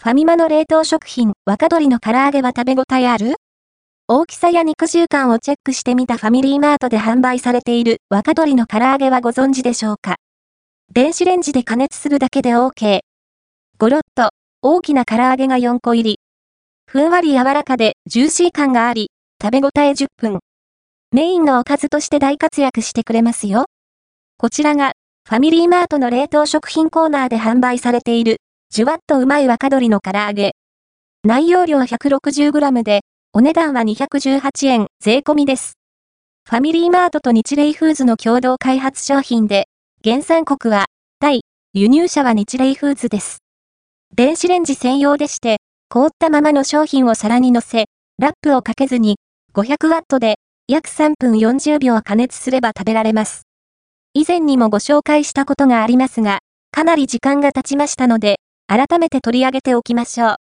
ファミマの冷凍食品、若鶏の唐揚げは食べ応えある？大きさや肉汁感をチェックしてみたファミリーマートで販売されている若鶏の唐揚げはご存知でしょうか？電子レンジで加熱するだけで OK。ゴロッと、大きな唐揚げが4個入り。ふんわり柔らかでジューシー感があり、食べ応え10分。メインのおかずとして大活躍してくれますよ。こちらが、ファミリーマートの冷凍食品コーナーで販売されているじゅわっとうまい若鶏の唐揚げ。内容量 160g で、お値段は218円税込みです。ファミリーマートと日霊フーズの共同開発商品で、原産国は、タイ、輸入者は日霊フーズです。電子レンジ専用でして、凍ったままの商品を皿に乗せ、ラップをかけずに、500ワットで、約3分40秒加熱すれば食べられます。以前にもご紹介したことがありますが、かなり時間が経ちましたので、改めて取り上げておきましょう。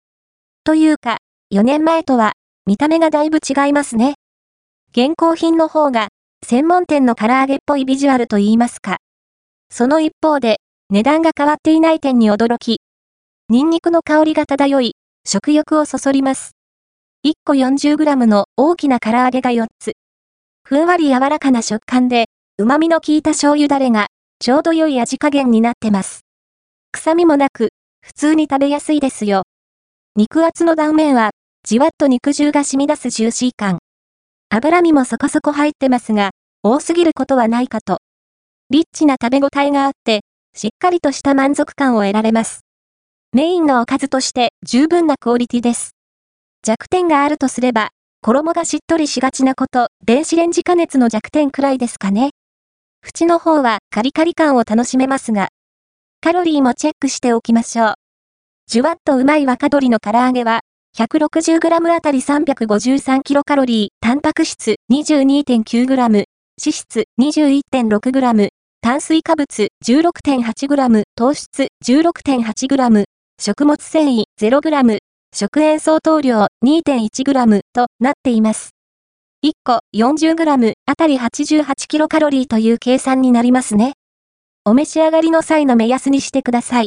というか、4年前とは、見た目がだいぶ違いますね。現行品の方が、専門店の唐揚げっぽいビジュアルと言いますか。その一方で、値段が変わっていない点に驚き、ニンニクの香りが漂い、食欲をそそります。1個 40g の大きな唐揚げが4つ。ふんわり柔らかな食感で、旨味の効いた醤油だれが、ちょうど良い味加減になってます。臭みもなく、普通に食べやすいですよ。肉厚の断面は、じわっと肉汁が染み出すジューシー感。脂身もそこそこ入ってますが、多すぎることはないかと。リッチな食べ応えがあって、しっかりとした満足感を得られます。メインのおかずとして十分なクオリティです。弱点があるとすれば、衣がしっとりしがちなこと、電子レンジ加熱の弱点くらいですかね。縁の方はカリカリ感を楽しめますが、カロリーもチェックしておきましょう。じゅわっとうまい若鶏の唐揚げは、160g あたり 353kcal、タンパク質 22.9g、脂質 21.6g、炭水化物 16.8g、糖質 16.8g、食物繊維 0g、食塩相当量 2.1g となっています。1個 40g あたり 88kcal という計算になりますね。お召し上がりの際の目安にしてください。